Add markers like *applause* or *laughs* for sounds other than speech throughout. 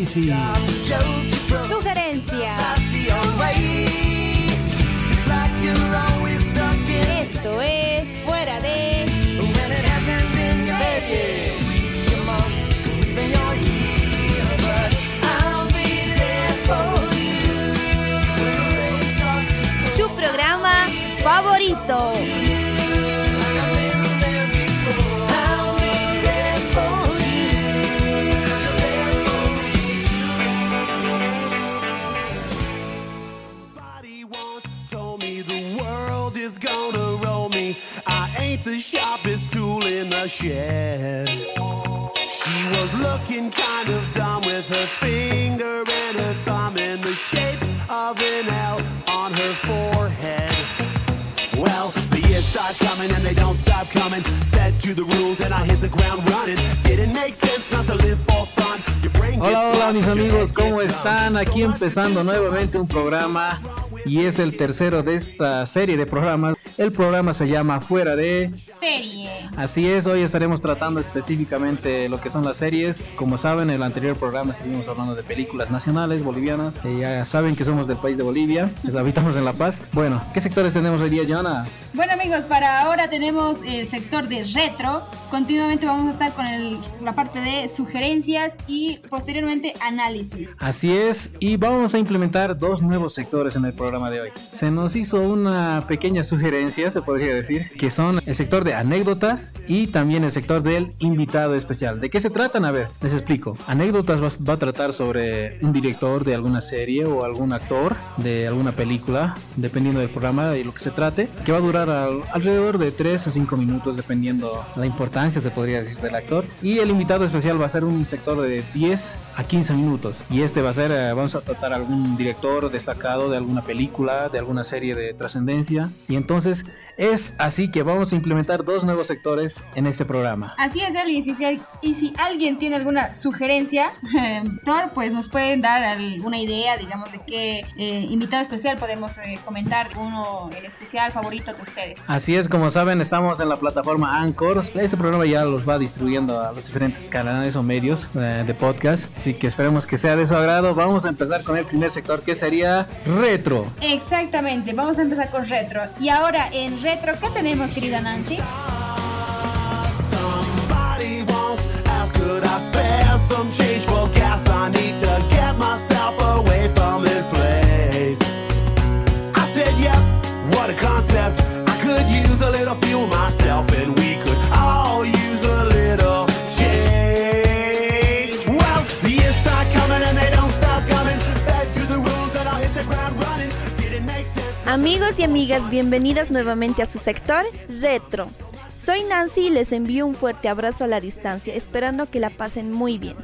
análisis. Sugerencia. Esto es Fuera de shed. She was looking kind of dumb with her finger and her thumb in the shape of an L on her forehead. Well, the years start coming and they don't stop coming. Fed to the rules and I hit the ground running. Didn't make sense not to live for fun. Your brain gets Hola, hola mis amigos, ¿cómo están? Aquí empezando nuevamente un programa y es el tercero de esta serie de programas. El programa se llama Fuera de... Serie. Así es, hoy estaremos tratando específicamente lo que son las series. Como saben, en el anterior programa estuvimos hablando de películas nacionales bolivianas. Eh, ya saben que somos del país de Bolivia, les habitamos en La Paz. Bueno, ¿qué sectores tenemos hoy día, Joana? Bueno amigos, para ahora tenemos el sector de retro. Continuamente vamos a estar con el- la parte de sugerencias y posteriormente análisis. Así es, y vamos a implementar dos nuevos sectores en el programa de hoy. Se nos hizo una pequeña sugerencia, se podría decir, que son el sector de anécdotas y también el sector del invitado especial. ¿De qué se tratan? A ver, les explico. Anécdotas va, va a tratar sobre un director de alguna serie o algún actor de alguna película, dependiendo del programa y lo que se trate, que va a durar al- alrededor de 3 a 5 minutos, dependiendo la importancia, se podría decir, del actor. Y el invitado especial va a ser un sector de 10 a 15 minutos. Y este va a ser, eh, vamos a tratar algún director destacado de alguna película, de alguna serie de trascendencia. Y entonces es así que vamos a implementar dos nuevos sectores en este programa. Así es, Eli, y si, si- y si alguien tiene alguna sugerencia, *laughs* Thor, pues nos pueden dar alguna idea, digamos, de qué eh, invitado especial podemos eh, comentar, uno en especial favorito de ustedes. Así es, como saben, estamos en la plataforma Anchor. Este programa ya los va distribuyendo a los diferentes canales o medios eh, de podcast. Así que esperemos que sea de su agrado. Vamos a empezar con el primer sector que sería retro. Exactamente, vamos a empezar con retro. Y ahora en retro, ¿qué tenemos, querida Nancy? Somebody once asked, could I spare some change for gas? I need to get myself Amigos y amigas, bienvenidas nuevamente a su sector Retro. Soy Nancy y les envío un fuerte abrazo a la distancia, esperando que la pasen muy bien.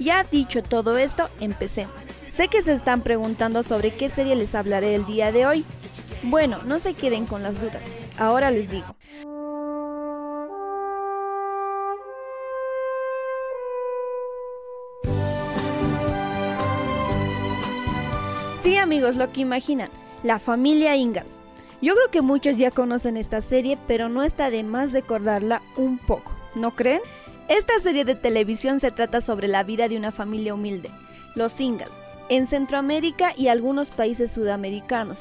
Ya dicho todo esto, empecemos. Sé que se están preguntando sobre qué serie les hablaré el día de hoy. Bueno, no se queden con las dudas. Ahora les digo. Sí amigos, lo que imaginan, la familia Ingas. Yo creo que muchos ya conocen esta serie, pero no está de más recordarla un poco, ¿no creen? Esta serie de televisión se trata sobre la vida de una familia humilde, los Ingas, en Centroamérica y algunos países sudamericanos.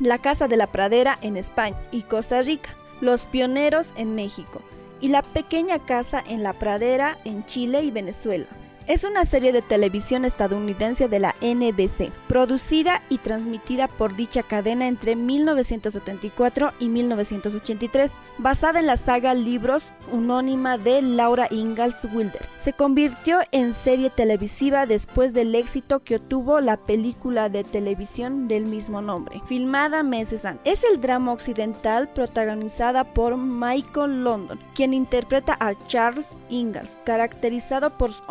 La Casa de la Pradera en España y Costa Rica, los Pioneros en México y la Pequeña Casa en la Pradera en Chile y Venezuela. Es una serie de televisión estadounidense de la NBC, producida y transmitida por dicha cadena entre 1974 y 1983, basada en la saga Libros unónima de Laura Ingalls Wilder. Se convirtió en serie televisiva después del éxito que obtuvo la película de televisión del mismo nombre, filmada meses antes. Es el drama occidental protagonizada por Michael London, quien interpreta a Charles Ingalls, caracterizado por su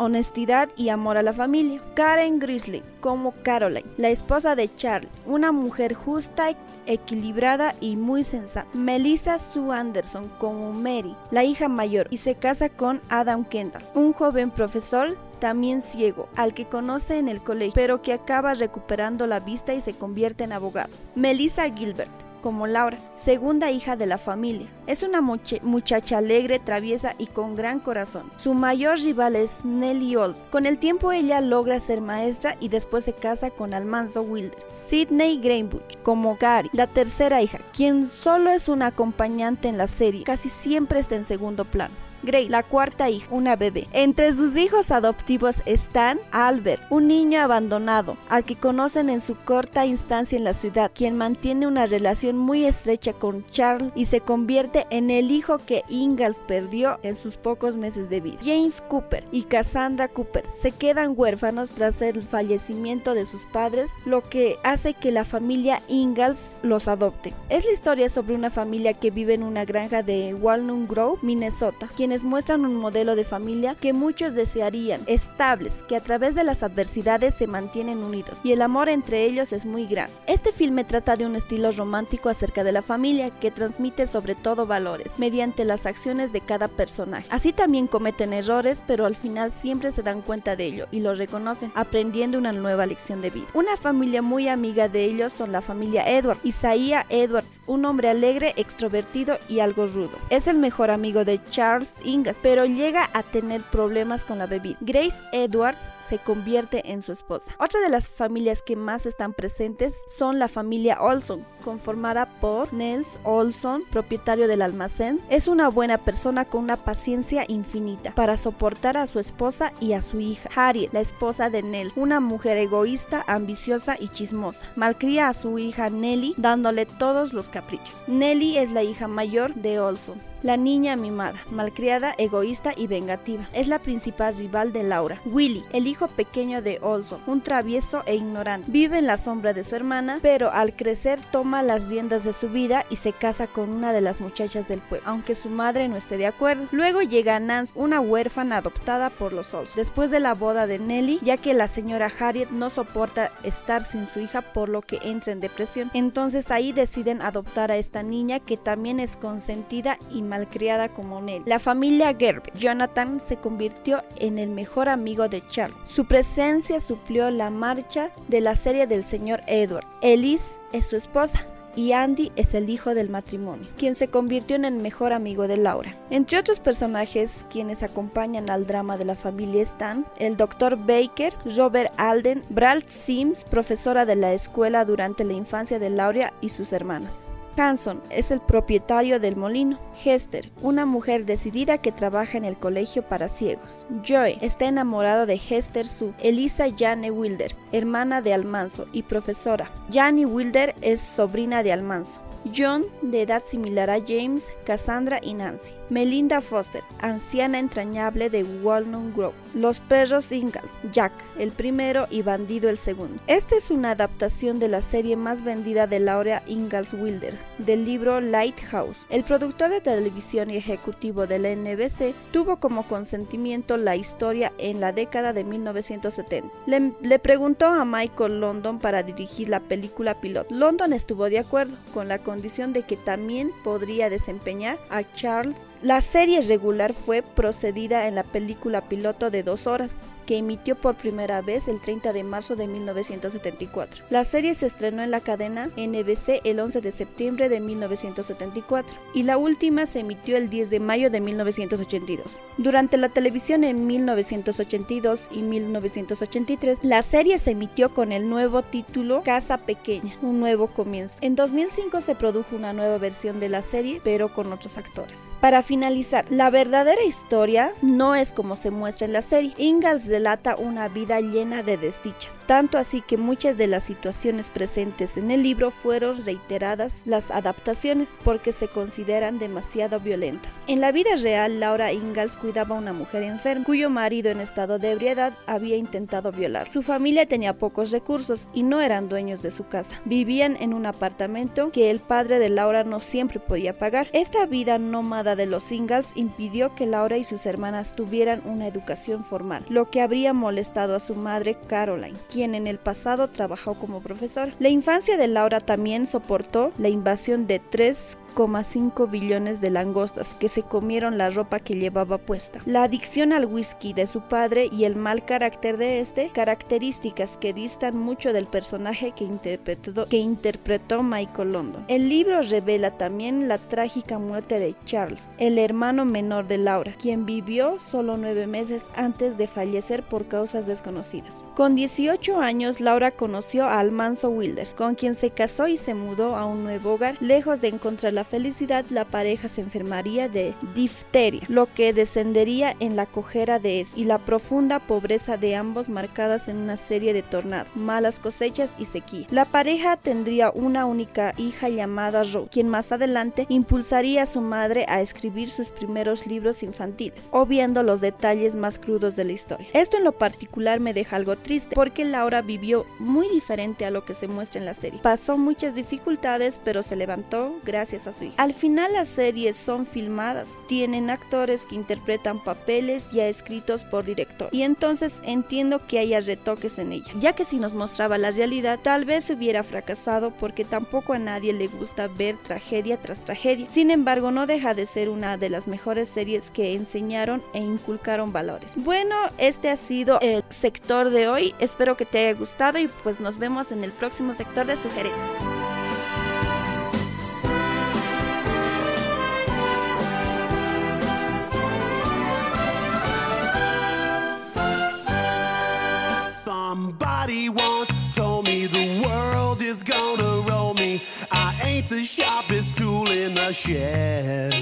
y amor a la familia. Karen Grizzly como Caroline, la esposa de Charlie, una mujer justa, equilibrada y muy sensata. Melissa Sue Anderson como Mary, la hija mayor, y se casa con Adam Kendall, un joven profesor también ciego, al que conoce en el colegio, pero que acaba recuperando la vista y se convierte en abogado. Melissa Gilbert como Laura, segunda hija de la familia. Es una muchacha alegre, traviesa y con gran corazón. Su mayor rival es Nellie Olds. Con el tiempo ella logra ser maestra y después se casa con Almanzo Wilder. Sidney Greenbush como Gary, la tercera hija, quien solo es una acompañante en la serie, casi siempre está en segundo plano. Grace, la cuarta hija, una bebé. Entre sus hijos adoptivos están Albert, un niño abandonado, al que conocen en su corta instancia en la ciudad, quien mantiene una relación muy estrecha con Charles y se convierte en el hijo que Ingalls perdió en sus pocos meses de vida. James Cooper y Cassandra Cooper se quedan huérfanos tras el fallecimiento de sus padres, lo que hace que la familia Ingalls los adopte. Es la historia sobre una familia que vive en una granja de Walnut Grove, Minnesota, quienes muestran un modelo de familia que muchos desearían, estables, que a través de las adversidades se mantienen unidos y el amor entre ellos es muy grande. Este filme trata de un estilo romántico acerca de la familia que transmite sobre todo valores mediante las acciones de cada personaje. Así también cometen errores, pero al final siempre se dan cuenta de ello y lo reconocen, aprendiendo una nueva lección de vida. Una familia muy amiga de ellos son la familia Edward. Isaiah Edwards, un hombre alegre, extrovertido y algo rudo. Es el mejor amigo de Charles Ingas, pero llega a tener problemas con la bebida. Grace Edwards se convierte en su esposa. Otra de las familias que más están presentes son la familia Olson, conformada por Nels Olson, propietario del almacén. Es una buena persona con una paciencia infinita para soportar a su esposa y a su hija. Harriet, la esposa de Nels, una mujer egoísta, ambiciosa y chismosa. Malcría a su hija Nelly dándole todos los caprichos. Nelly es la hija mayor de Olson. La niña mimada, malcriada, egoísta y vengativa. Es la principal rival de Laura. Willy, el hijo pequeño de Olson, un travieso e ignorante. Vive en la sombra de su hermana, pero al crecer toma las riendas de su vida y se casa con una de las muchachas del pueblo, aunque su madre no esté de acuerdo. Luego llega Nance, una huérfana adoptada por los Olson, después de la boda de Nelly, ya que la señora Harriet no soporta estar sin su hija por lo que entra en depresión. Entonces ahí deciden adoptar a esta niña que también es consentida y malcriada como Nelly. La familia Gerber, Jonathan se convirtió en el mejor amigo de Charles. Su presencia suplió la marcha de la serie del señor Edward. Elise es su esposa, y Andy es el hijo del matrimonio, quien se convirtió en el mejor amigo de Laura. Entre otros personajes quienes acompañan al drama de la familia están el Dr. Baker, Robert Alden, Bralt Sims, profesora de la escuela durante la infancia de Laura y sus hermanas. Hanson es el propietario del molino. Hester, una mujer decidida que trabaja en el colegio para ciegos. Joy está enamorado de Hester Sue. Elisa Jane Wilder, hermana de Almanzo y profesora. Janie Wilder es sobrina de Almanzo. John, de edad similar a James, Cassandra y Nancy. Melinda Foster, anciana entrañable de Walnut Grove. Los perros Ingalls, Jack, el primero y Bandido el segundo. Esta es una adaptación de la serie más vendida de Laura Ingalls Wilder, del libro Lighthouse. El productor de televisión y ejecutivo de la NBC tuvo como consentimiento la historia en la década de 1970. Le, le preguntó a Michael London para dirigir la película pilot. London estuvo de acuerdo con la condición de que también podría desempeñar a Charles. La serie regular fue procedida en la película piloto de dos horas, que emitió por primera vez el 30 de marzo de 1974. La serie se estrenó en la cadena NBC el 11 de septiembre de 1974 y la última se emitió el 10 de mayo de 1982. Durante la televisión en 1982 y 1983, la serie se emitió con el nuevo título Casa Pequeña, un nuevo comienzo. En 2005 se produjo una nueva versión de la serie, pero con otros actores. Para finalizar, la verdadera historia no es como se muestra en la serie. Ingalls relata una vida llena de desdichas, tanto así que muchas de las situaciones presentes en el libro fueron reiteradas las adaptaciones porque se consideran demasiado violentas. En la vida real, Laura Ingalls cuidaba a una mujer enferma cuyo marido en estado de ebriedad había intentado violar. Su familia tenía pocos recursos y no eran dueños de su casa. Vivían en un apartamento que el padre de Laura no siempre podía pagar. Esta vida nómada de los Ingalls impidió que Laura y sus hermanas tuvieran una educación formal, lo que habría molestado a su madre Caroline, quien en el pasado trabajó como profesora. La infancia de Laura también soportó la invasión de tres 1,5 billones de langostas que se comieron la ropa que llevaba puesta. La adicción al whisky de su padre y el mal carácter de este, características que distan mucho del personaje que interpretó, que interpretó Michael London. El libro revela también la trágica muerte de Charles, el hermano menor de Laura, quien vivió solo nueve meses antes de fallecer por causas desconocidas. Con 18 años, Laura conoció a Almanzo Wilder, con quien se casó y se mudó a un nuevo hogar. Lejos de encontrar la felicidad, la pareja se enfermaría de difteria, lo que descendería en la cojera de es y la profunda pobreza de ambos marcadas en una serie de tornados, malas cosechas y sequía. La pareja tendría una única hija llamada Rose, quien más adelante impulsaría a su madre a escribir sus primeros libros infantiles, obviando los detalles más crudos de la historia. Esto en lo particular me deja algo triste, porque Laura vivió muy diferente a lo que se muestra en la serie. Pasó muchas dificultades, pero se levantó gracias a Al final las series son filmadas, tienen actores que interpretan papeles ya escritos por director, y entonces entiendo que haya retoques en ella, ya que si nos mostraba la realidad, tal vez hubiera fracasado porque tampoco a nadie le gusta ver tragedia tras tragedia. Sin embargo, no deja de ser una de las mejores series que enseñaron e inculcaron valores. Bueno, este ha sido el sector de hoy. Espero que te haya gustado y pues nos vemos en el próximo sector de sugerencias. Shed.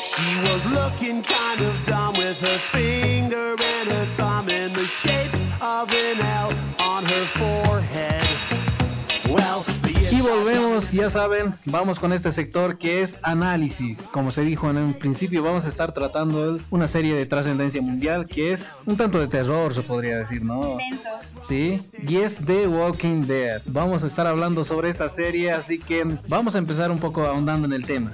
She was looking kind of dumb with her finger and her thumb in the shape of an volvemos, ya saben, vamos con este sector que es análisis. Como se dijo en un principio, vamos a estar tratando una serie de trascendencia mundial que es un tanto de terror, se podría decir, ¿no? Inmenso. Sí, y es The Walking Dead. Vamos a estar hablando sobre esta serie, así que vamos a empezar un poco ahondando en el tema.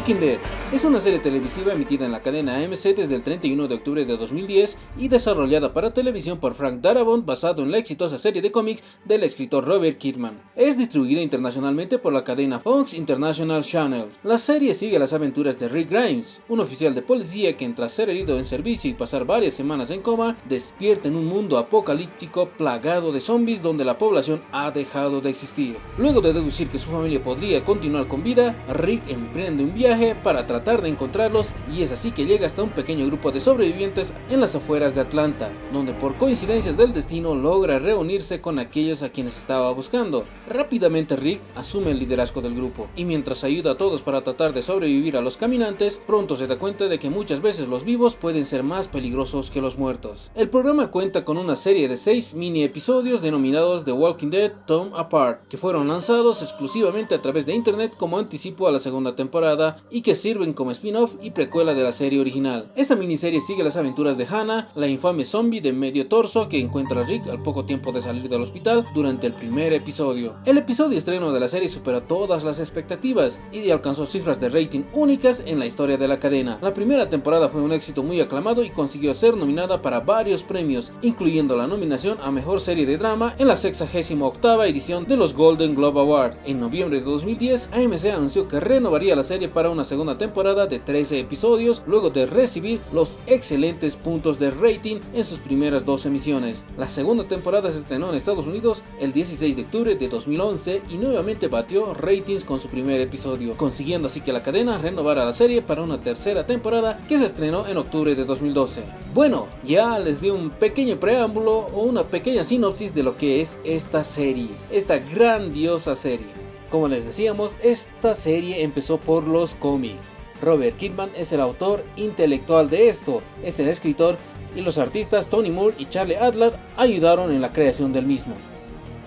The Walking Dead es una serie televisiva emitida en la cadena AMC desde el 31 de octubre de 2010 y desarrollada para televisión por Frank Darabont basado en la exitosa serie de cómics del escritor Robert Kirkman. Es distribuida internacionalmente por la cadena Fox International Channel. La serie sigue las aventuras de Rick Grimes, un oficial de policía que tras ser herido en servicio y pasar varias semanas en coma, despierta en un mundo apocalíptico plagado de zombies donde la población ha dejado de existir. Luego de deducir que su familia podría continuar con vida, Rick emprende un viaje para tratar de encontrarlos y es así que llega hasta un pequeño grupo de sobrevivientes en las afueras de Atlanta, donde por coincidencias del destino logra reunirse con aquellos a quienes estaba buscando. Rápidamente Rick asume el liderazgo del grupo y mientras ayuda a todos para tratar de sobrevivir a los caminantes, pronto se da cuenta de que muchas veces los vivos pueden ser más peligrosos que los muertos. El programa cuenta con una serie de 6 mini episodios denominados The Walking Dead Tom Apart, que fueron lanzados exclusivamente a través de internet como anticipo a la segunda temporada y que sirven como spin-off y precuela de la serie original. Esta miniserie sigue las aventuras de Hannah, la infame zombie de medio torso que encuentra a Rick al poco tiempo de salir del hospital durante el primer episodio. El episodio estreno de la serie superó todas las expectativas y alcanzó cifras de rating únicas en la historia de la cadena. La primera temporada fue un éxito muy aclamado y consiguió ser nominada para varios premios, incluyendo la nominación a Mejor Serie de Drama en la 68 edición de los Golden Globe Award. En noviembre de 2010, AMC anunció que renovaría la serie para una segunda temporada de 13 episodios luego de recibir los excelentes puntos de rating en sus primeras dos emisiones. La segunda temporada se estrenó en Estados Unidos el 16 de octubre de 2011 y nuevamente batió ratings con su primer episodio, consiguiendo así que la cadena renovara la serie para una tercera temporada que se estrenó en octubre de 2012. Bueno, ya les di un pequeño preámbulo o una pequeña sinopsis de lo que es esta serie, esta grandiosa serie. Como les decíamos, esta serie empezó por los cómics. Robert Kirkman es el autor intelectual de esto, es el escritor y los artistas Tony Moore y Charlie Adler ayudaron en la creación del mismo.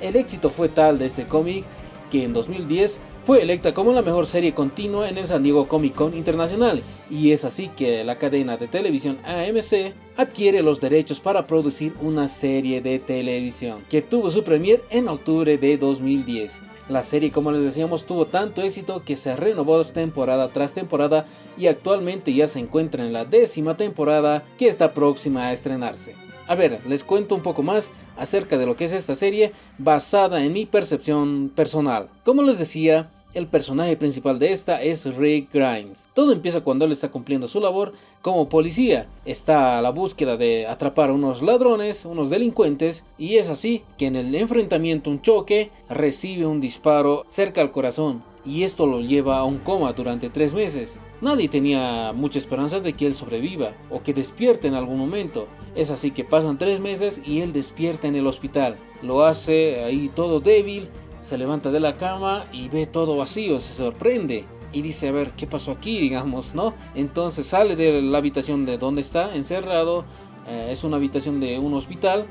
El éxito fue tal de este cómic que en 2010 fue electa como la mejor serie continua en el San Diego Comic Con Internacional y es así que la cadena de televisión AMC adquiere los derechos para producir una serie de televisión que tuvo su premier en octubre de 2010. La serie, como les decíamos, tuvo tanto éxito que se renovó temporada tras temporada y actualmente ya se encuentra en la décima temporada que está próxima a estrenarse. A ver, les cuento un poco más acerca de lo que es esta serie basada en mi percepción personal. Como les decía, el personaje principal de esta es Rick Grimes. Todo empieza cuando él está cumpliendo su labor como policía. Está a la búsqueda de atrapar a unos ladrones, unos delincuentes, y es así que en el enfrentamiento, un choque, recibe un disparo cerca al corazón. Y esto lo lleva a un coma durante tres meses. Nadie tenía mucha esperanza de que él sobreviva o que despierte en algún momento. Es así que pasan tres meses y él despierta en el hospital. Lo hace ahí todo débil, se levanta de la cama y ve todo vacío, se sorprende y dice, a ver, ¿qué pasó aquí? *laughs* Digamos, ¿no? Entonces sale de la habitación de donde está encerrado, eh, es una habitación de un hospital,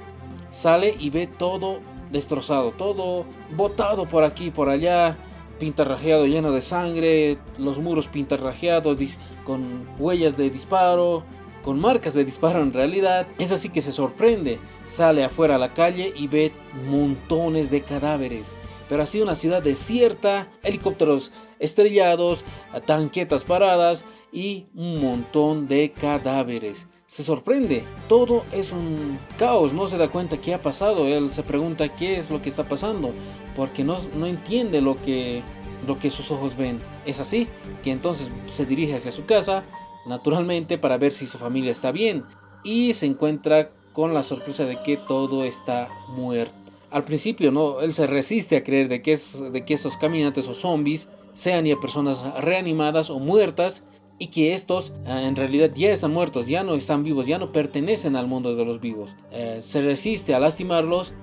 sale y ve todo destrozado, todo botado por aquí, por allá, pintarrajeado lleno de sangre, los muros pintarrajeados con huellas de disparo, con marcas de disparo en realidad. Es así que se sorprende, sale afuera a la calle y ve montones de cadáveres pero así una ciudad desierta, helicópteros estrellados, tanquetas paradas y un montón de cadáveres. Se sorprende, todo es un caos, no se da cuenta qué ha pasado, él se pregunta qué es lo que está pasando, porque no, no entiende lo que, lo que sus ojos ven. Es así que entonces se dirige hacia su casa, naturalmente para ver si su familia está bien, y se encuentra con la sorpresa de que todo está muerto al principio no, él se resiste a creer de que, esos caminantes o zombies sean ya personas reanimadas o muertas y que estos eh, en realidad ya están muertos, ya no están vivos, ya no pertenecen al mundo de los vivos. Eh, se resiste a lastimarlos,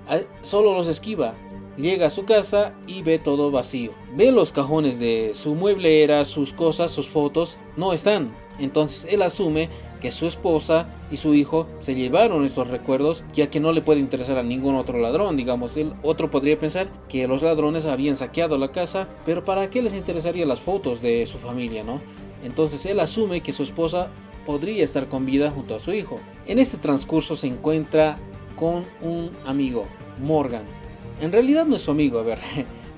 solo los esquiva. Llega a su casa y ve todo vacío. Ve los cajones de su mueblera, sus cosas, sus fotos, no están. Entonces él asume que su esposa y su hijo se llevaron estos recuerdos ya que no le puede interesar a ningún otro ladrón. Digamos, el otro podría pensar que los ladrones habían saqueado la casa, pero ¿para qué les interesaría las fotos de su familia, no? Entonces él asume que su esposa podría estar con vida junto a su hijo. En este transcurso se encuentra con un amigo, Morgan. En realidad no es su amigo, a ver,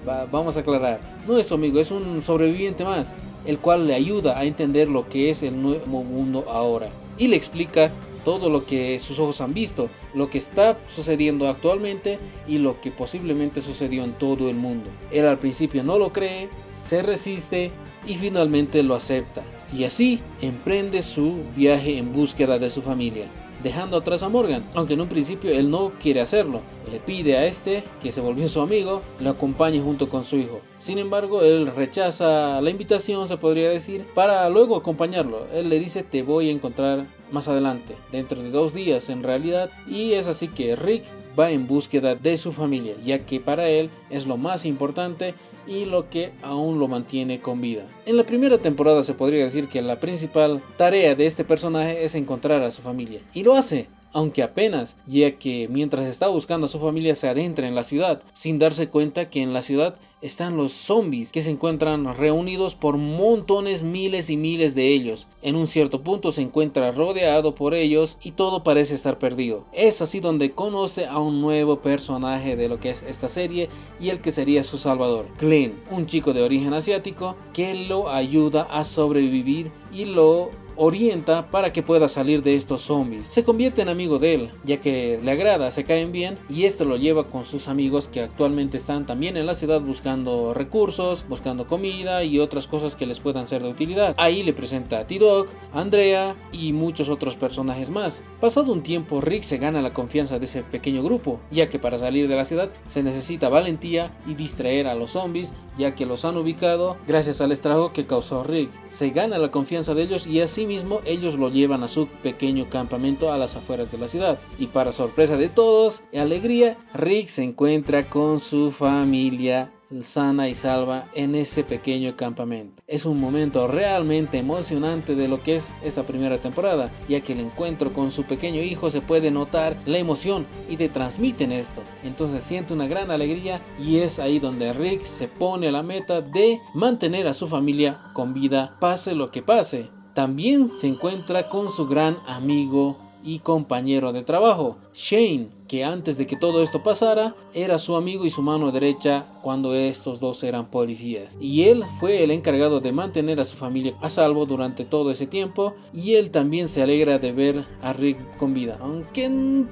*laughs* vamos a aclarar. No es su amigo, es un sobreviviente más el cual le ayuda a entender lo que es el nuevo mundo ahora y le explica todo lo que sus ojos han visto, lo que está sucediendo actualmente y lo que posiblemente sucedió en todo el mundo. Él al principio no lo cree, se resiste y finalmente lo acepta. Y así emprende su viaje en búsqueda de su familia dejando atrás a Morgan, aunque en un principio él no quiere hacerlo. Le pide a este, que se volvió su amigo, le acompañe junto con su hijo. Sin embargo, él rechaza la invitación, se podría decir, para luego acompañarlo. Él le dice, te voy a encontrar más adelante, dentro de dos días en realidad, y es así que Rick va en búsqueda de su familia, ya que para él es lo más importante y lo que aún lo mantiene con vida. En la primera temporada se podría decir que la principal tarea de este personaje es encontrar a su familia, y lo hace, aunque apenas, ya que mientras está buscando a su familia se adentra en la ciudad, sin darse cuenta que en la ciudad están los zombies que se encuentran reunidos por montones, miles y miles de ellos. En un cierto punto se encuentra rodeado por ellos y todo parece estar perdido. Es así donde conoce a un nuevo personaje de lo que es esta serie y el que sería su salvador, Glenn, un chico de origen asiático que lo ayuda a sobrevivir y lo orienta para que pueda salir de estos zombies. Se convierte en amigo de él, ya que le agrada, se caen bien y esto lo lleva con sus amigos que actualmente están también en la ciudad buscando recursos, buscando comida y otras cosas que les puedan ser de utilidad. Ahí le presenta a T-Dog, Andrea y muchos otros personajes más. Pasado un tiempo, Rick se gana la confianza de ese pequeño grupo, ya que para salir de la ciudad se necesita valentía y distraer a los zombies, ya que los han ubicado gracias al estrago que causó Rick. Se gana la confianza de ellos y así mismo ellos lo llevan a su pequeño campamento a las afueras de la ciudad. Y para sorpresa de todos y alegría, Rick se encuentra con su familia sana y salva en ese pequeño campamento. Es un momento realmente emocionante de lo que es esa primera temporada, ya que el encuentro con su pequeño hijo se puede notar la emoción y te transmiten esto. Entonces siente una gran alegría y es ahí donde Rick se pone a la meta de mantener a su familia con vida pase lo que pase. También se encuentra con su gran amigo y compañero de trabajo, Shane, que antes de que todo esto pasara era su amigo y su mano derecha cuando estos dos eran policías. Y él fue el encargado de mantener a su familia a salvo durante todo ese tiempo y él también se alegra de ver a Rick con vida, aunque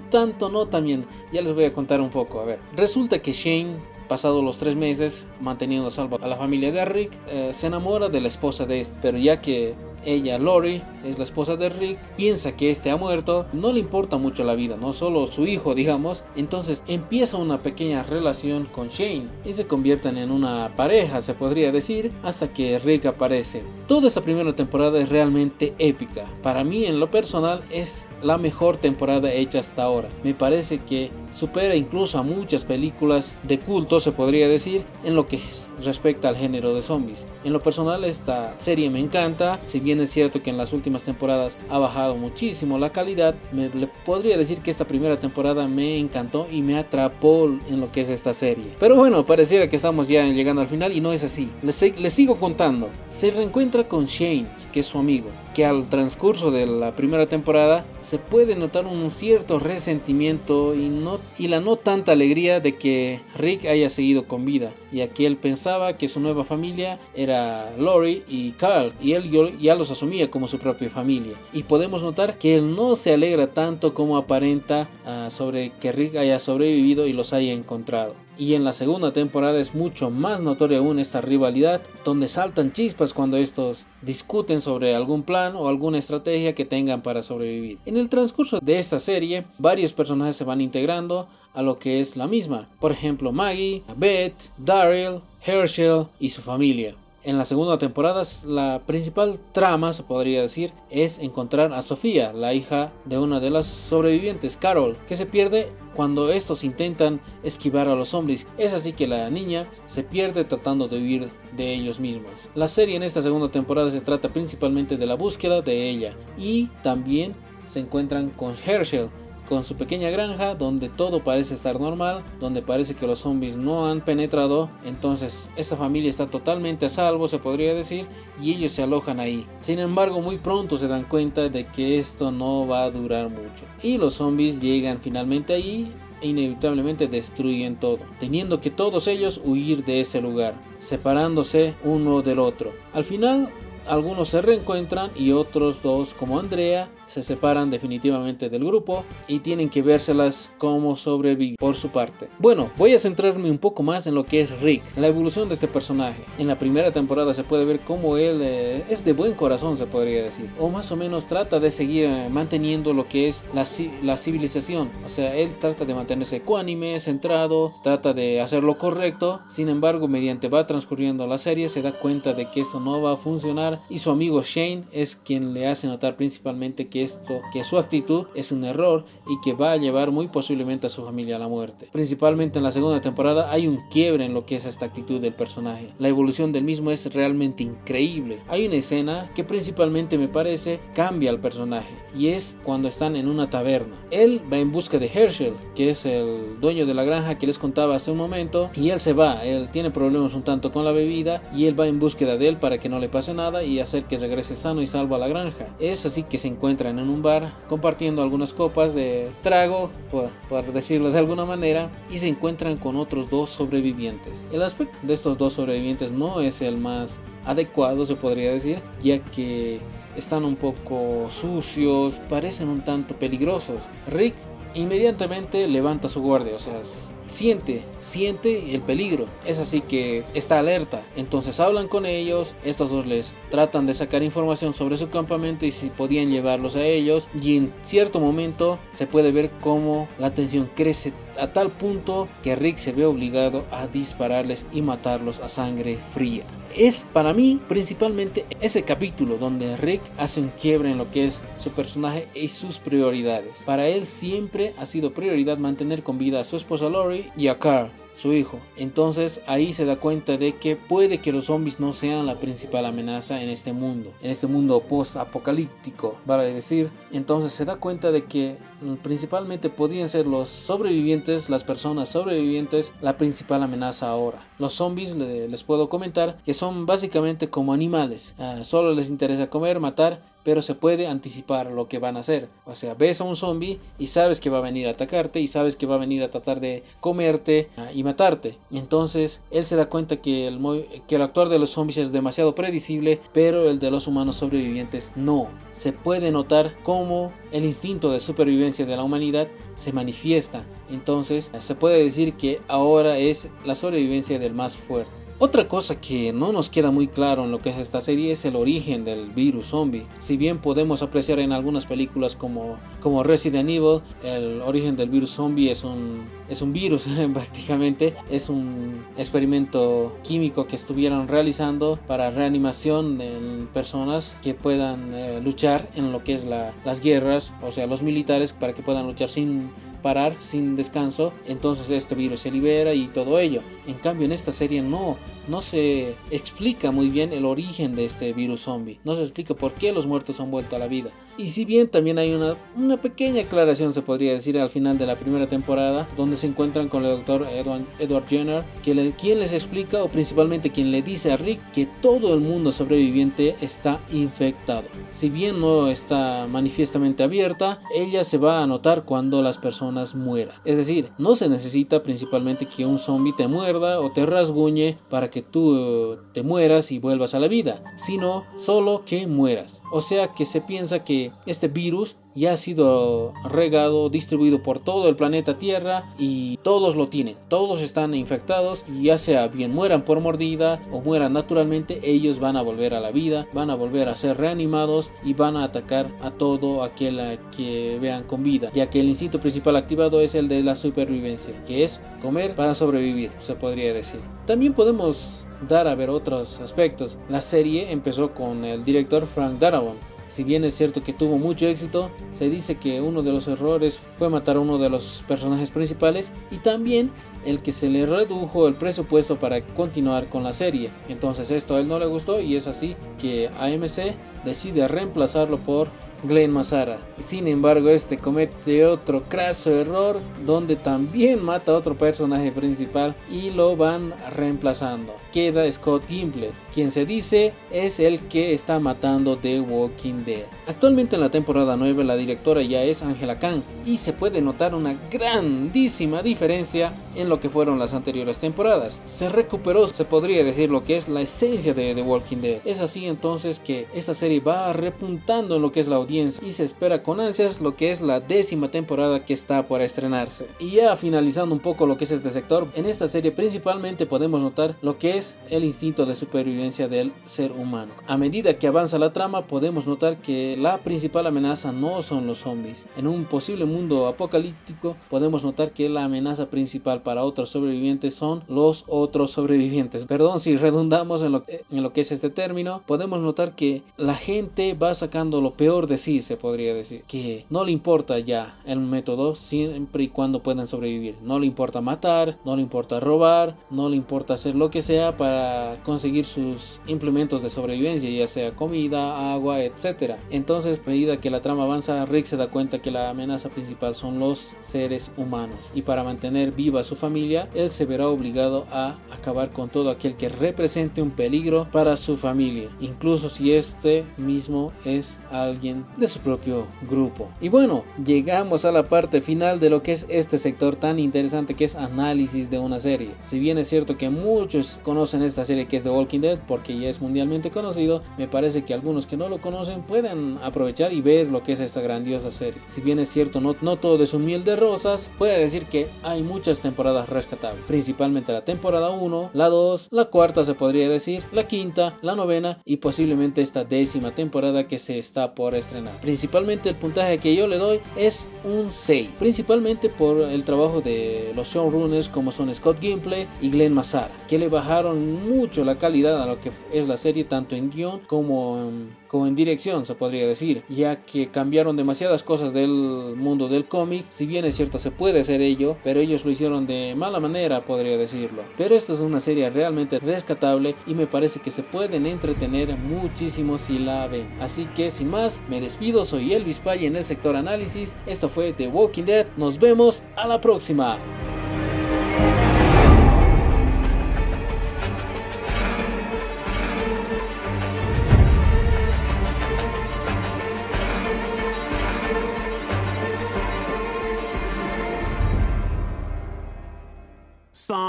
tanto no también. Ya les voy a contar un poco, a ver. Resulta que Shane Pasados los tres meses manteniendo a salvo a la familia de Rick, eh, se enamora de la esposa de este, pero ya que ella, Lori, es la esposa de Rick, piensa que este ha muerto, no le importa mucho la vida, no solo su hijo, digamos. Entonces empieza una pequeña relación con Shane y se convierten en una pareja, se podría decir, hasta que Rick aparece. Toda esta primera temporada es realmente épica. Para mí, en lo personal, es la mejor temporada hecha hasta ahora. Me parece que supera incluso a muchas películas de culto, se podría decir, en lo que respecta al género de zombies. En lo personal, esta serie me encanta, si bien bien es cierto que en las últimas temporadas ha bajado muchísimo la calidad, me le podría decir que esta primera temporada me encantó y me atrapó en lo que es esta serie. Pero bueno, pareciera que estamos ya llegando al final y no es así. Les, les sigo contando. Se reencuentra con Shane, que es su amigo que al transcurso de la primera temporada se puede notar un cierto resentimiento y, la no tanta alegría de que Rick haya seguido con vida, ya que él pensaba que su nueva familia era Lori y Carl, y él ya los asumía como su propia familia. Y podemos notar que él no se alegra tanto como aparenta uh, sobre que Rick haya sobrevivido y los haya encontrado y en la segunda temporada es mucho más notoria aún esta rivalidad, donde saltan chispas cuando estos discuten sobre algún plan o alguna estrategia que tengan para sobrevivir. En el transcurso de esta serie, varios personajes se van integrando a lo que es la misma, por ejemplo Maggie, Beth, Daryl, Herschel y su familia. En la segunda temporada la principal trama, se podría decir, es encontrar a Sofía, la hija de una de las sobrevivientes, Carol, que se pierde cuando estos intentan esquivar a los zombies. Es así que la niña se pierde tratando de huir de ellos mismos. La serie en esta segunda temporada se trata principalmente de la búsqueda de ella y también se encuentran con Herschel, con su pequeña granja donde todo parece estar normal, donde parece que los zombies no han penetrado, entonces esta familia está totalmente a salvo se podría decir y ellos se alojan ahí. Sin embargo muy pronto se dan cuenta de que esto no va a durar mucho y los zombies llegan finalmente ahí e inevitablemente destruyen todo, teniendo que todos ellos huir de ese lugar, separándose uno del otro. Al final algunos se reencuentran y otros dos, como Andrea, se separan definitivamente del grupo y tienen que vérselas como sobrevivir por su parte. Bueno, voy a centrarme un poco más en lo que es Rick, la evolución de este personaje. En la primera temporada se puede ver cómo él eh, es de buen corazón, se podría decir, o más o menos trata de seguir eh, manteniendo lo que es la, la civilización. O sea, él trata de mantenerse ecuánime, centrado, trata de hacer lo correcto. Sin embargo, mediante va transcurriendo la serie, se da cuenta de que esto no va a funcionar y su amigo Shane es quien le hace notar principalmente que esto, que su actitud es un error y que va a llevar muy posiblemente a su familia a la muerte. Principalmente en la segunda temporada hay un quiebre en lo que es esta actitud del personaje. La evolución del mismo es realmente increíble. Hay una escena que principalmente me parece cambia al personaje y es cuando están en una taberna. Él va en busca de Herschel, que es el dueño de la granja que les contaba hace un momento, y él se va. Él tiene problemas un tanto con la bebida y él va en búsqueda de él para que no le pase nada y hacer que regrese sano y salvo a la granja. Es así que se encuentran en un bar compartiendo algunas copas de trago, por, por decirlo de alguna manera, y se encuentran con otros dos sobrevivientes. El aspecto de estos dos sobrevivientes no es el más adecuado, se podría decir, ya que están un poco sucios, parecen un tanto peligrosos. Rick inmediatamente levanta su guardia, o sea, siente, siente el peligro. Es así que está alerta. Entonces hablan con ellos, estos dos les tratan de sacar información sobre su campamento y si podían llevarlos a ellos. Y en cierto momento se puede ver cómo la tensión crece a tal punto que Rick se ve obligado a dispararles y matarlos a sangre fría. Es para mí principalmente ese capítulo donde Rick hace un quiebre en lo que es su personaje y sus prioridades. Para él siempre ha sido prioridad mantener con vida a su esposa Lori y a Carl su hijo. Entonces ahí se da cuenta de que puede que los zombies no sean la principal amenaza en este mundo, en este mundo post-apocalíptico, vale decir. Entonces se da cuenta de que mm, principalmente podrían ser los sobrevivientes, las personas sobrevivientes, la principal amenaza ahora. Los zombies les puedo comentar que son básicamente como animales, ah, solo les interesa comer, matar pero se puede anticipar lo que van a hacer. O sea, ves a un zombie y sabes que va a venir a atacarte y sabes que va a venir a tratar de comerte ah, y matarte. Entonces, él se da cuenta que el, que el actuar de los zombies es demasiado predecible, pero el de los humanos sobrevivientes no. Se puede notar cómo el instinto de supervivencia de la humanidad se manifiesta. Entonces, se puede decir que ahora es la sobrevivencia del más fuerte. Otra cosa que no nos queda muy claro en lo que es esta serie es el origen del virus zombie. Si bien podemos apreciar en algunas películas como, como Resident Evil, el origen del virus zombie es un, es un virus *laughs* prácticamente, es un experimento químico que estuvieron realizando para reanimación en personas que puedan eh, luchar en lo que es la, las guerras, o sea, los militares para que puedan luchar sin parar sin descanso, entonces este virus se libera y todo ello. En cambio en esta serie no, no se explica muy bien el origen de este virus zombie, no se explica por qué los muertos han vuelto a la vida. Y si bien también hay una, una pequeña aclaración, se podría decir, al final de la primera temporada, donde se encuentran con el doctor Edward, Jenner, que le, quien les explica, o principalmente quien le dice a Rick, que todo el mundo sobreviviente está infectado. Si bien no está manifiestamente abierta, ella se va a notar cuando las personas mueran. Es decir, no se necesita principalmente que un zombie te muerda o te rasguñe para que tú eh, te mueras y vuelvas a la vida, sino solo que mueras. O sea que se piensa que este virus ya ha sido regado, distribuido por todo el planeta Tierra y todos lo tienen, todos están infectados y ya sea bien mueran por mordida o mueran naturalmente, ellos van a volver a la vida, van a volver a ser reanimados y van a atacar a todo aquel que vean con vida, ya que el instinto principal activado es el de la supervivencia, que es comer para sobrevivir, se podría decir. También podemos dar a ver otros aspectos. La serie empezó con el director Frank Darabont, si bien es cierto que tuvo mucho éxito, se dice que uno de los errores fue matar a uno de los personajes principales y también el que se le redujo el presupuesto para continuar con la serie. Entonces esto a él no le gustó y es así que AMC decide reemplazarlo por Glenn Mazara. Sin embargo, este comete otro craso error donde también mata a otro personaje principal y lo van reemplazando. Queda Scott Gimple, quien se dice es el que está matando The Walking Dead. Actualmente en la temporada 9 la directora ya es Angela Kang y se puede notar una grandísima diferencia en lo que fueron las anteriores temporadas. Se recuperó, se podría decir lo que es la esencia de The Walking Dead. Es así entonces que esta serie va repuntando en lo que es la audiencia y se espera con ansias lo que es la décima temporada que está por estrenarse. Y ya finalizando un poco lo que es este sector, en esta serie principalmente podemos notar lo que es el instinto de supervivencia del ser humano. A medida que avanza la trama podemos notar que la principal amenaza no son los zombies. En un posible mundo apocalíptico podemos notar que la amenaza principal para otros sobrevivientes son los otros sobrevivientes. Perdón si redundamos en lo, en lo que es este término, podemos notar que la gente va sacando lo peor de sí, se podría decir. Que no le importa ya el método siempre y cuando puedan sobrevivir. No le importa matar, no le importa robar, no le importa hacer lo que sea para conseguir sus implementos de sobrevivencia, ya sea comida, agua, etc. Entonces, a medida que la trama avanza, Rick se da cuenta que la amenaza principal son los seres humanos. Y para mantener viva su familia, él se verá obligado a acabar con todo aquel que represente un peligro para su familia, incluso si este mismo es alguien de su propio grupo. Y bueno, llegamos a la parte final de lo que es este sector tan interesante que es análisis de una serie. Si bien es cierto que muchos conocen esta serie que es The Walking Dead porque ya es mundialmente conocido, me parece que algunos que no lo conocen pueden aprovechar y ver lo que es esta grandiosa serie. Si bien es cierto, no, no todo es un miel de rosas, puede decir que hay muchas temporadas rescatables, principalmente la temporada 1, la 2, la cuarta se podría decir, la quinta, la novena y posiblemente esta décima temporada que se está por estrenar Principalmente el puntaje que yo le doy es un 6, principalmente por el trabajo de los showrunners como son Scott Gimple y Glenn Massara, que le bajaron mucho la calidad a lo que es la serie tanto en guion como en, como en dirección, se podría decir, ya que cambiaron demasiadas cosas del mundo del cómic. Si bien es cierto, se puede hacer ello, pero ellos lo hicieron de mala manera, podría decirlo. Pero esta es una serie realmente rescatable y me parece que se pueden entretener muchísimo si la ven. Así que sin más, me despido, soy Elvis Pay en el sector análisis. Esto fue The Walking Dead. Nos vemos a la próxima.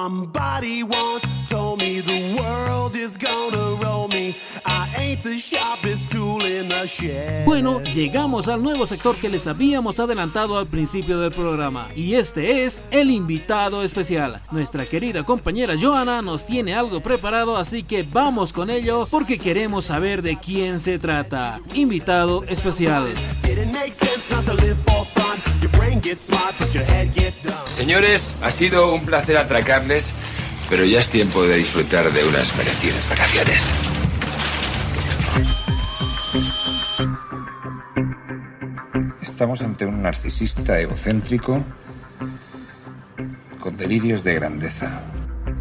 Somebody once told me the world is gonna roll me. I ain't the sharpest tool in the shed. Bueno, llegamos al nuevo sector que les habíamos adelantado al principio del programa. Y este es el invitado especial. Nuestra querida compañera Joana nos tiene algo preparado, así que vamos con ello porque queremos saber de quién se trata. Invitado especial. Señores, ha sido un placer atracarles, pero ya es tiempo de disfrutar de unas merecidas vacaciones. Estamos ante un narcisista egocéntrico con delirios de grandeza.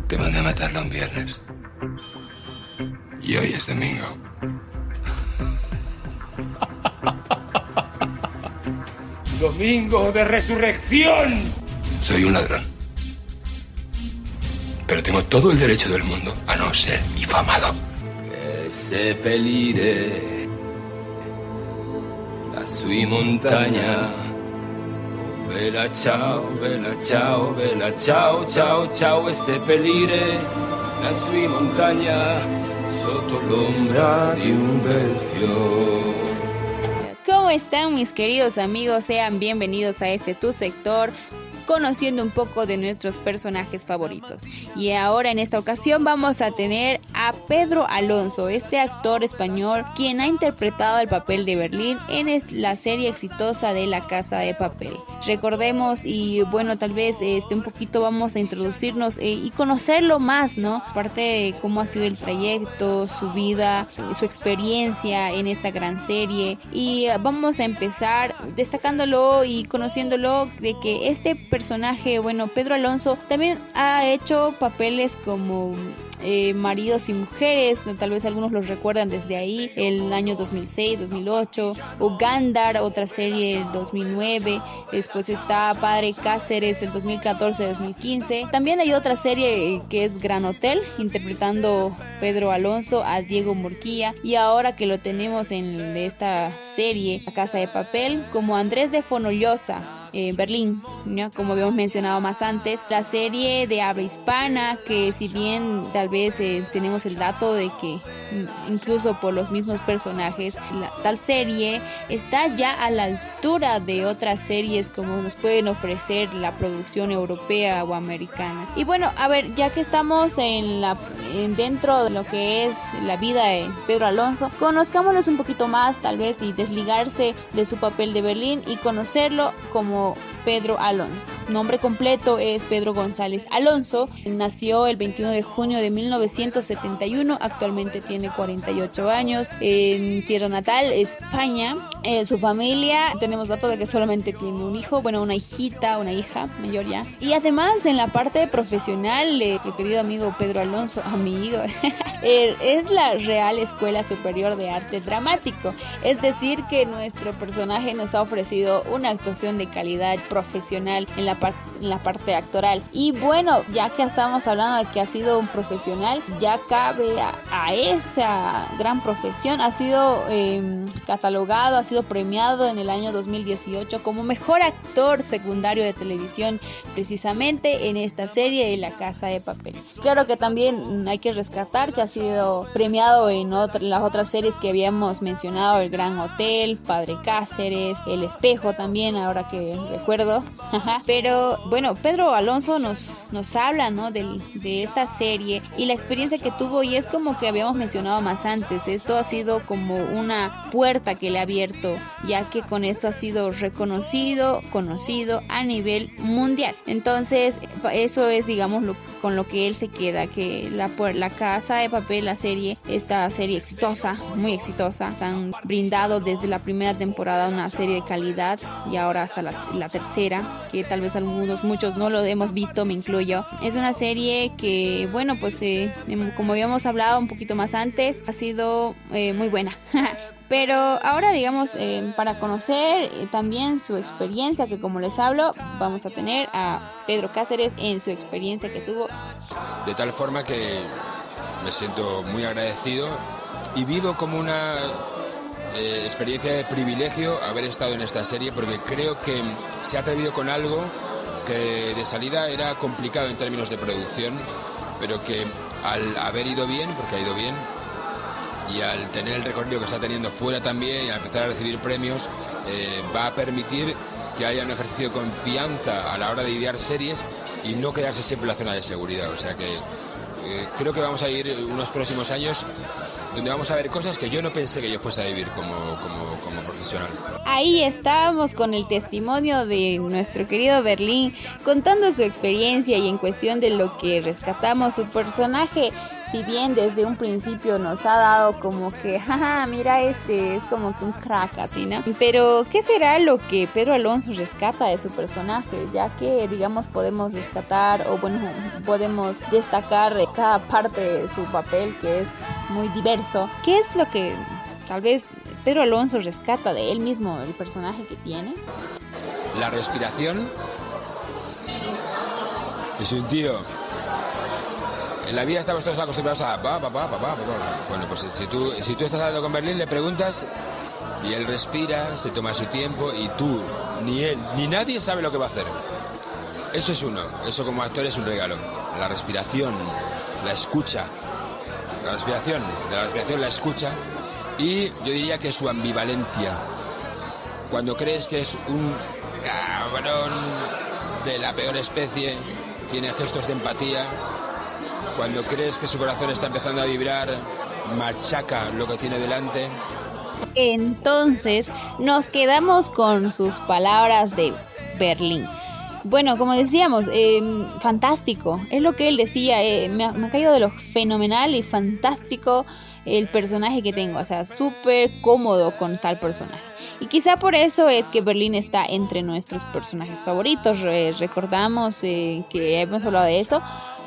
Te mandé a matarlo un viernes. Y hoy es domingo. *laughs* Domingo de resurrección. Soy un ladrón. Pero tengo todo el derecho del mundo a no ser difamado. Que seppellire la sui montagna. Oh, Bella ciao, bella ciao, bella ciao, ciao, ciao e seppellire la sui montagna sotto l'ombra di un bel fiore. ¿Cómo están mis queridos amigos? Sean bienvenidos a este tu sector conociendo un poco de nuestros personajes favoritos. Y ahora en esta ocasión vamos a tener a Pedro Alonso, este actor español quien ha interpretado el papel de Berlín en la serie exitosa de La Casa de Papel. Recordemos y bueno, tal vez este un poquito vamos a introducirnos eh, y conocerlo más, ¿no? Aparte de cómo ha sido el trayecto, su vida, su experiencia en esta gran serie y vamos a empezar destacándolo y conociéndolo de que este personaje, bueno, Pedro Alonso también ha hecho papeles como eh, maridos y mujeres, tal vez algunos los recuerdan desde ahí, el año 2006, 2008, o otra serie del 2009, después está Padre Cáceres del 2014, 2015, también hay otra serie eh, que es Gran Hotel, interpretando Pedro Alonso a Diego Morquilla, y ahora que lo tenemos en esta serie, La Casa de Papel, como Andrés de Fonollosa, Berlín, como habíamos mencionado más antes, la serie de habla hispana, que si bien tal vez eh, tenemos el dato de que mm, incluso por los mismos personajes, la, tal serie está ya a la altura de otras series como nos pueden ofrecer la producción europea o americana. Y bueno, a ver, ya que estamos en la en dentro de lo que es la vida de Pedro Alonso, conozcámoslos un poquito más tal vez y desligarse de su papel de Berlín y conocerlo como Pedro Alonso. Nombre completo es Pedro González Alonso. Nació el 21 de junio de 1971. Actualmente tiene 48 años. En tierra natal, España. Eh, su familia, tenemos dato de que solamente tiene un hijo, bueno, una hijita, una hija mayor ya. Y además en la parte profesional, eh, querido amigo Pedro Alonso, amigo, *laughs* es la Real Escuela Superior de Arte Dramático. Es decir, que nuestro personaje nos ha ofrecido una actuación de calidad profesional en la, par- en la parte actoral. Y bueno, ya que estamos hablando de que ha sido un profesional, ya cabe a, a esa gran profesión. Ha sido eh, catalogado, ha sido premiado en el año 2018 como mejor actor secundario de televisión, precisamente en esta serie de La Casa de Papel. Claro que también hay que rescatar que ha sido premiado en otra- las otras series que habíamos mencionado, El Gran Hotel, Padre Cáceres, El Espejo también, ahora que recuerdo. Pero bueno, Pedro Alonso nos, nos habla ¿no? del- de esta serie y la experiencia que tuvo y es como que habíamos mencionado más antes. Esto ha sido como una puerta que le ha abierto ya que con esto ha sido reconocido, conocido a nivel mundial. Entonces, eso es, digamos, lo, con lo que él se queda, que la, la Casa de Papel, la serie, esta serie exitosa, muy exitosa, se han brindado desde la primera temporada una serie de calidad y ahora hasta la, la tercera, que tal vez algunos, muchos no lo hemos visto, me incluyo. Es una serie que, bueno, pues eh, em, como habíamos hablado un poquito más antes, ha sido eh, muy buena. *laughs* Pero ahora, digamos, eh, para conocer también su experiencia, que como les hablo, vamos a tener a Pedro Cáceres en su experiencia que tuvo. De tal forma que me siento muy agradecido y vivo como una experiencia de privilegio haber estado en esta serie porque creo que se ha atrevido con algo que de salida era complicado en términos de producción, pero que al haber ido bien, porque ha ido bien, y al tener el recorrido que está teniendo fuera también y al empezar a recibir premios, eh, va a permitir que haya un ejercicio de confianza a la hora de idear series y no quedarse siempre en la zona de seguridad. O sea que eh, creo que vamos a ir unos próximos años donde vamos a ver cosas que yo no pensé que yo fuese a vivir como, como, profesional. Ahí estábamos con el testimonio de nuestro querido Berlín, contando su experiencia y en cuestión de lo que rescatamos su personaje, si bien desde un principio nos ha dado como que, *laughs* jaja, mira este, es como que un crack así, ¿no? Pero, ¿qué será lo que Pedro Alonso rescata de su personaje? Ya que, digamos, podemos rescatar o, bueno, podemos destacar cada parte de su papel que es muy diverso. ¿Qué es lo que tal vez Pedro Alonso rescata de él mismo el personaje que tiene? La respiración. Es un tío. En la vida estamos todos acostumbrados a pa, pa, pa, pa, Bueno, pues si tú, si tú estás hablando con Berlín, le preguntas y él respira, se toma su tiempo y tú, ni él, ni nadie sabe lo que va a hacer. Eso es uno, eso como actor es un regalo. La respiración, la escucha. La respiración, la respiración la escucha y yo diría que su ambivalencia. Cuando crees que es un cabrón de la peor especie, tiene gestos de empatía. Cuando crees que su corazón está empezando a vibrar, machaca lo que tiene delante. Entonces nos quedamos con sus palabras de Berlín. Bueno, como decíamos, em, fantástico. Es lo que él decía. Eh, me, ha caído de lo fenomenal y fantástico el personaje que tengo, o sea, súper cómodo con tal personaje. Y quizá por eso es que Berlín está entre nuestros personajes favoritos. recordamos eh, que hemos hablado de eso,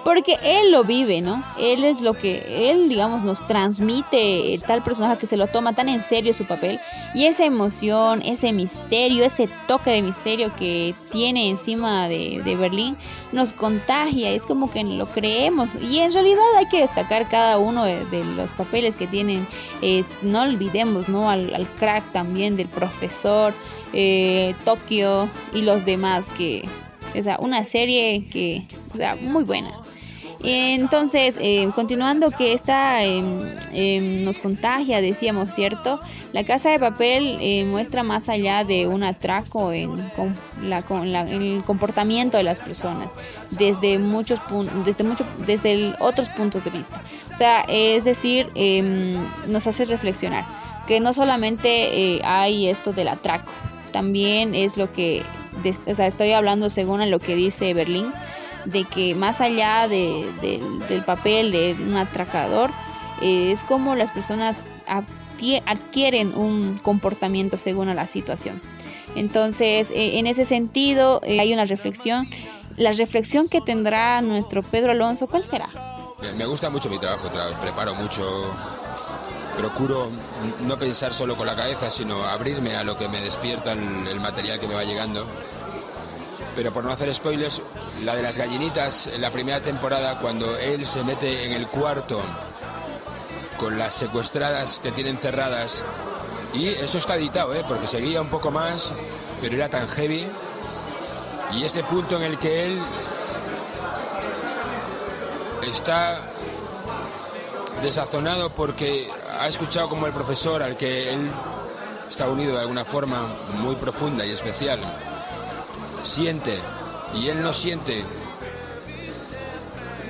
porque él lo vive, ¿no? Él es lo que, él, digamos, nos transmite tal personaje que se lo toma tan en serio su papel y esa emoción, ese misterio, ese toque de misterio que tiene encima de, Berlín nos contagia, es como que lo creemos y en realidad hay que destacar cada uno de, los papeles que tienen, no olvidemos, ¿no? Al, crack también del profesor, eh, Tokio y los demás que, o sea, una serie que, o sea, muy buena. Entonces, eh, continuando que esta em, nos contagia, decíamos, ¿cierto? La casa de papel eh, muestra más allá de un atraco en, la, el comportamiento de las personas, desde muchos desde mucho, desde otros puntos de vista. O sea, es decir, em, nos hace reflexionar que no solamente eh, hay esto del atraco, también es lo que, o sea, estoy hablando según lo que dice Berlín de que más allá del papel de un atracador, eh, es como las personas adquieren un comportamiento según a la situación. Entonces, eh, en ese sentido, eh, hay una reflexión. La reflexión que tendrá nuestro Pedro Alonso, ¿cuál será? Me gusta mucho mi trabajo, preparo mucho, procuro no pensar solo con la cabeza, sino abrirme a lo que me despierta el material que me va llegando pero por no hacer spoilers, la de las gallinitas en la primera temporada, cuando él se mete en el cuarto con las secuestradas que tienen cerradas, y eso está editado, ¿eh? porque seguía un poco más, pero era tan heavy, y ese punto en el que él está desazonado porque ha escuchado como el profesor al que él está unido de alguna forma muy profunda y especial siente y él no siente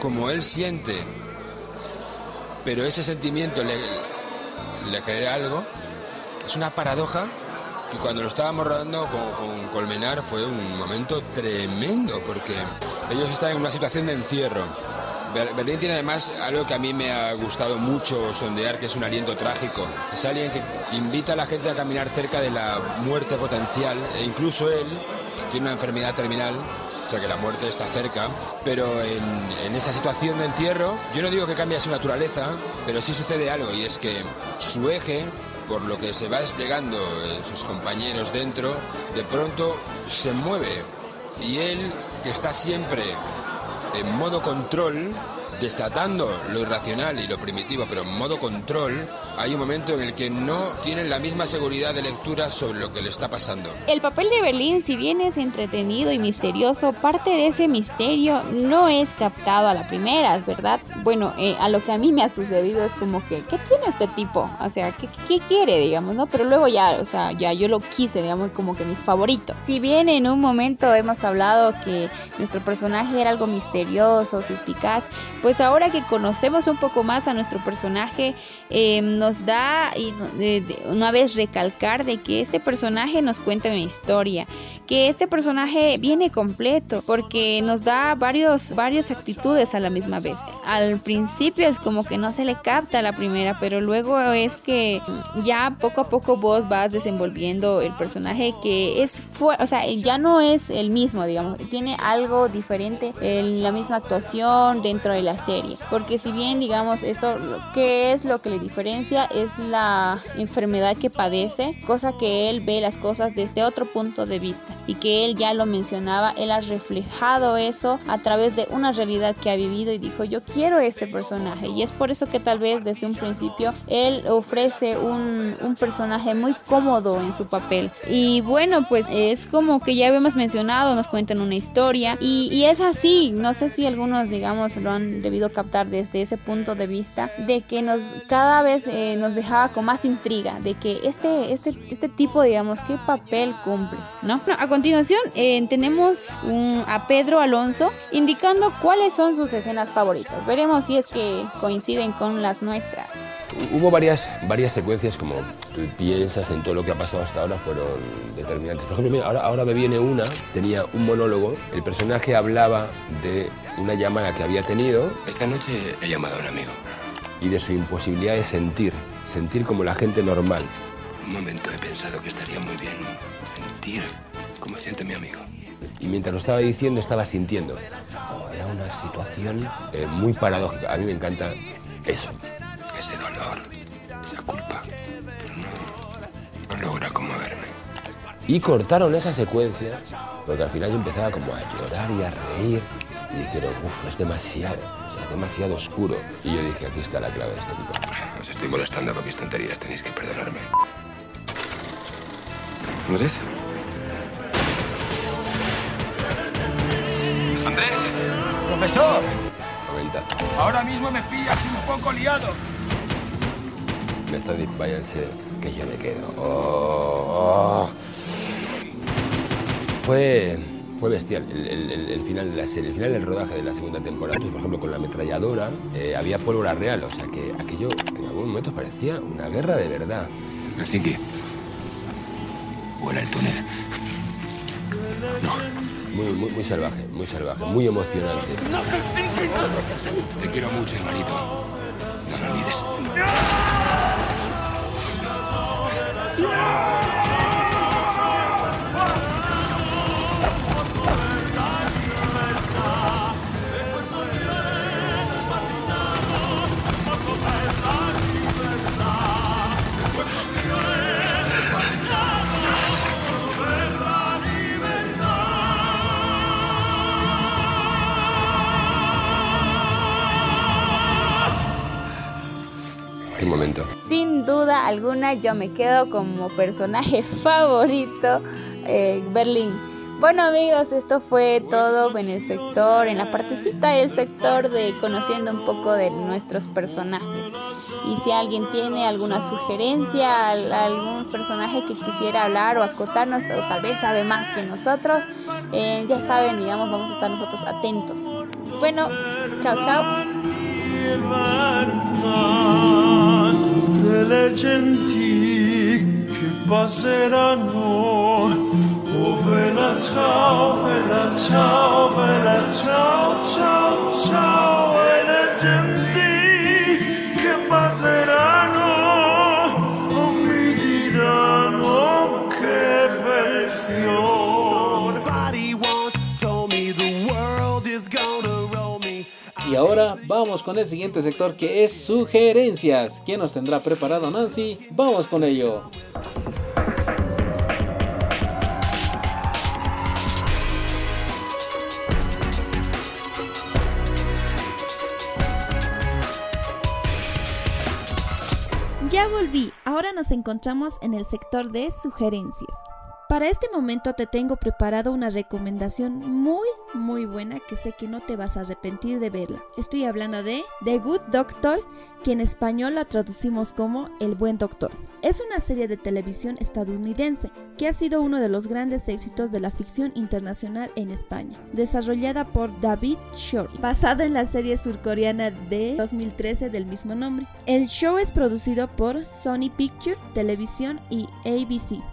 como él siente, pero ese sentimiento le, le algo, es una paradoja que cuando lo estábamos rodando con, con Colmenar fue un momento tremendo, porque ellos están en una situación de encierro. Ber- Berlín tiene además algo que a mí me ha gustado mucho sondear, que es un aliento trágico. Es alguien que invita a la gente a caminar cerca de la muerte potencial, e incluso él tiene una enfermedad terminal, o sea que la muerte está cerca, pero en, esa situación de encierro, yo no digo que cambie su naturaleza, pero sí sucede algo, y es que su eje, por lo que se va desplegando sus compañeros dentro, de pronto se mueve, y él, que está siempre en modo control, desatando lo irracional y lo primitivo, pero en modo control, hay un momento en el que no tienen la misma seguridad de lectura sobre lo que le está pasando. El papel de Berlín, si bien es entretenido y misterioso, parte de ese misterio no es captado a la primera, ¿es verdad? Bueno, eh, a lo que a mí me ha sucedido es como que, ¿qué tiene este tipo? O sea, ¿qué, qué quiere, digamos, no? Pero luego ya, o sea, ya yo lo quise, digamos, como que mi favorito. Si bien en un momento hemos hablado que nuestro personaje era algo misterioso, suspicaz, pues ahora que conocemos un poco más a nuestro personaje, eh, nos da y de- de- una vez recalcar de que este personaje nos cuenta una historia, que este personaje viene completo porque nos da varios, varias actitudes a la misma vez. Al principio es como que no se le capta a la primera, pero luego es que ya poco a poco vos vas desenvolviendo el personaje que es, o sea, ya no es el mismo, digamos, tiene algo diferente en la misma actuación dentro de la serie, porque si bien, digamos, esto, ¿qué es lo que le diferencia? Es la enfermedad que padece, cosa que él ve las cosas desde otro punto de vista y que él ya lo mencionaba, él ha reflejado eso a través de una realidad que ha vivido y dijo, yo quiero este personaje y es por eso que tal vez desde un principio él ofrece un, un personaje muy cómodo en su papel. Y bueno, pues es como que ya habíamos mencionado, nos cuentan una historia y, y es así, no sé si algunos digamos lo han debido captar desde ese punto de vista, de que nos cada vez eh, nos dejaba con más intriga, de que este, este, este tipo digamos, qué papel cumple, ¿no? No, a continuación eh, tenemos un- a Pedro Alonso indicando cuáles son sus escenas favoritas. Veremos si es que coinciden con las nuestras. Hubo varias, varias secuencias, como tú piensas en todo lo que ha pasado hasta ahora, fueron determinantes. Por ejemplo, mira, ahora, ahora me viene una, tenía un monólogo, el personaje hablaba de una llamada que había tenido. Esta noche he llamado a un amigo. Y de su imposibilidad de sentir, sentir como la gente normal. Un momento he pensado que estaría muy bien sentir como siente mi amigo. Y mientras lo estaba diciendo, estaba sintiendo. Era una situación eh, muy paradójica. A mí me encanta eso. Ese dolor, esa culpa. No, no logra conmoverme. Y cortaron esa secuencia, porque al final yo empezaba como a llorar y a reír. Y dijeron, uff, es demasiado, demasiado oscuro. Y yo dije, aquí está la clave de este tipo. Os estoy molestando con mis tonterías, tenéis que perdonarme. ¿Andrés? Andrés, profesor, Comenta. ahora mismo me pillas un poco liado. Me está váyanse, que yo me quedo. Oh, oh. Fue, fue bestial el, el- final de la serie, el final del rodaje de la segunda temporada. Por ejemplo, con la ametralladora eh, había pólvora real, o sea que aquello en algún momento parecía una guerra de verdad. Así que... Vuela el túnel. Muy, muy, muy salvaje, muy salvaje, muy emocionante. Te quiero mucho, hermanito. No lo olvides. Sin duda alguna yo me quedo como personaje *laughs* favorito eh, Berlín. Bueno amigos, esto fue todo en el sector, en la partecita del sector de conociendo un poco de nuestros personajes. Y si alguien tiene alguna sugerencia, al- algún personaje que quisiera hablar o acotarnos, o tal vez sabe más que nosotros, eh, ya saben, digamos, vamos a estar nosotros atentos. Bueno, chao, chao. Tutte le genti che passeranno. Oh, vela ciao, vela ciao, vela ciao, ciao, ciao, e le genti Y ahora vamos con el siguiente sector que es sugerencias. ¿Quién nos tendrá preparado Nancy? Vamos con ello. Ya volví, ahora nos encontramos en el sector de sugerencias. Para este momento te tengo preparado una recomendación muy muy buena que sé que no te vas a arrepentir de verla. Estoy hablando de The Good Doctor, que en español la traducimos como El Buen Doctor. Es una serie de televisión estadounidense que ha sido uno de los grandes éxitos de la ficción internacional en España, desarrollada por David Shore, basada en la serie surcoreana de 2013 del mismo nombre. El show es producido por Sony Picture Televisión y ABC.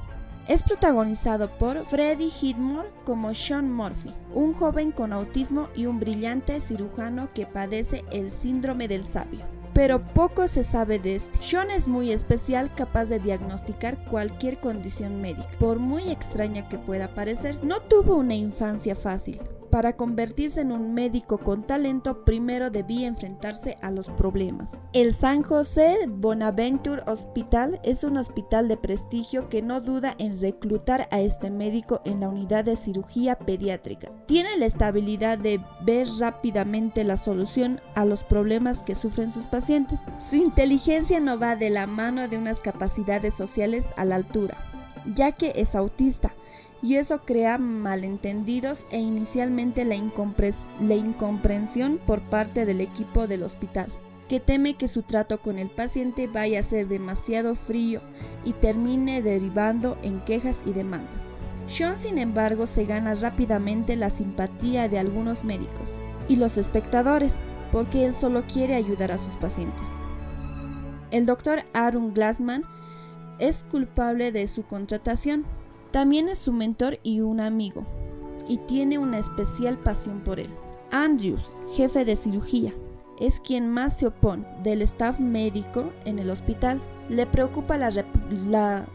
Es protagonizado por Freddie Highmore como Sean Murphy, un joven con autismo y un brillante cirujano que padece el síndrome del sabio. Pero poco se sabe de este. Sean es muy especial, capaz de diagnosticar cualquier condición médica, por muy extraña que pueda parecer. No tuvo una infancia fácil. Para convertirse en un médico con talento, primero debía enfrentarse a los problemas. El San José Bonaventure Hospital es un hospital de prestigio que no duda en reclutar a este médico en la unidad de cirugía pediátrica. Tiene la estabilidad de ver rápidamente la solución a los problemas que sufren sus pacientes. Su inteligencia no va de la mano de unas capacidades sociales a la altura, ya que es autista y eso crea malentendidos e inicialmente la, la, incomprensión por parte del equipo del hospital, que teme que su trato con el paciente vaya a ser demasiado frío y termine derivando en quejas y demandas. Sean, sin embargo, se gana rápidamente la simpatía de algunos médicos y los espectadores, porque él solo quiere ayudar a sus pacientes. El doctor Aaron Glassman es culpable de su contratación, también es su mentor y un amigo, y tiene una especial pasión por él. Andrews, jefe de cirugía, es quien más se opone del staff médico en el hospital. Le preocupa la,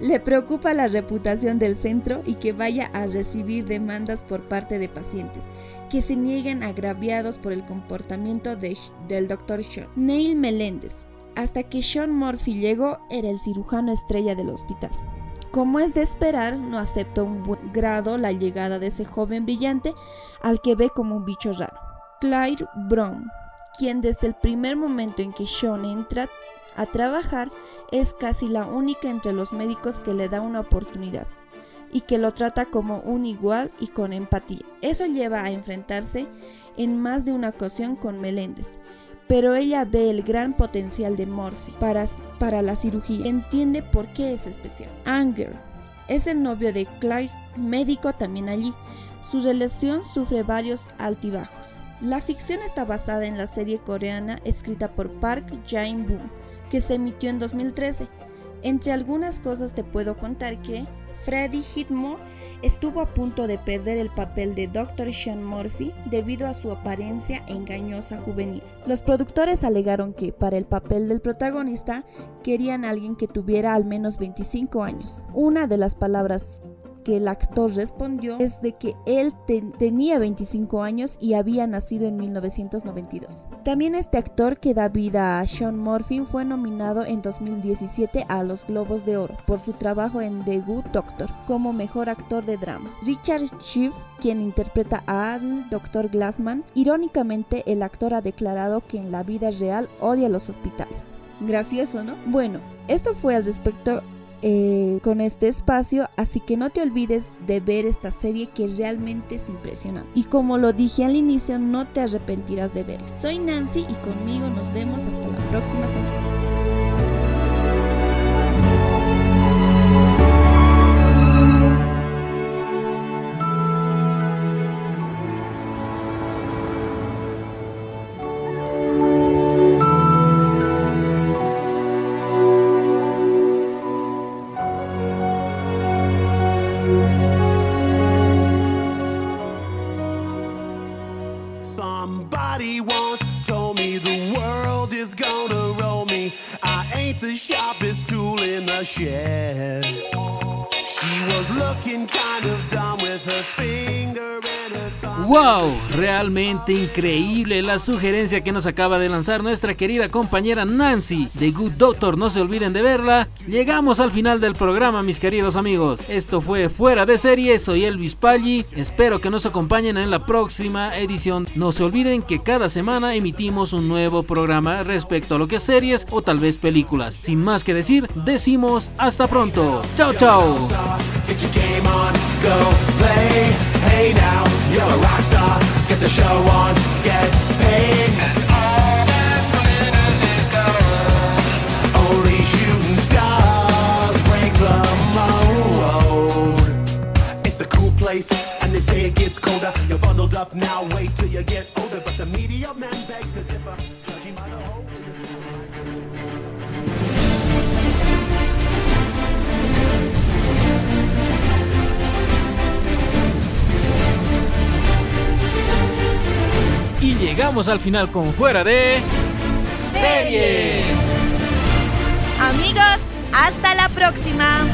le preocupa la reputación del centro y que vaya a recibir demandas por parte de pacientes que se niegan agraviados por el comportamiento de, del Dr. Sean. Neil Meléndez, hasta que Sean Murphy llegó, era el cirujano estrella del hospital. Como es de esperar, no acepta un buen grado la llegada de ese joven brillante al que ve como un bicho raro. Claire Brown, quien desde el primer momento en que Sean entra a trabajar es casi la única entre los médicos que le da una oportunidad y que lo trata como un igual y con empatía. Eso lleva a enfrentarse en más de una ocasión con Meléndez, pero ella ve el gran potencial de Murphy para, para la cirugía. Entiende por qué es especial. Anger es el novio de Claire, médico también allí. Su relación sufre varios altibajos. La ficción está basada en la serie coreana escrita por Park Jae-boom, que se emitió en 2013. Entre algunas cosas te puedo contar que Freddie Hitmore estuvo a punto de perder el papel de Dr. Sean Murphy debido a su apariencia engañosa juvenil. Los productores alegaron que para el papel del protagonista querían a alguien que tuviera al menos 25 años. Una de las palabras que el actor respondió es de que él tenía 25 años y había nacido en 1992. También este actor que da vida a Sean Murphy fue nominado en 2017 a los Globos de Oro por su trabajo en The Good Doctor como mejor actor de drama. Richard Schiff, quien interpreta al Dr. Glassman, irónicamente el actor ha declarado que en la vida real odia los hospitales. Gracioso, ¿no? Bueno, esto fue al respecto eh, con este espacio, así que no te olvides de ver esta serie que realmente es impresionante. Y como lo dije al inicio, no te arrepentirás de verla. Soy Nancy y conmigo nos vemos hasta la próxima semana. Sharpest tool in the shed. She was looking kind of dumb with her thumb. ¡Wow! Realmente increíble la sugerencia que nos acaba de lanzar nuestra querida compañera Nancy de Good Doctor. No se olviden de verla. Llegamos al final del programa, mis queridos amigos. Esto fue Fuera de Serie. Soy Elvis Paggi. Espero que nos acompañen en la próxima edición. No se olviden que cada semana emitimos un nuevo programa respecto a lo que es series o tal vez películas. Sin más que decir, decimos hasta pronto. Chao, chao. Hey now, you're a rock star. Get the show on, get paid. And all that matters is gold. Only shooting stars break the mold. It's a cool place, and they say it gets colder. You're bundled up now, wait till you get older. Y llegamos al final con Fuera de Serie. Amigos, hasta la próxima.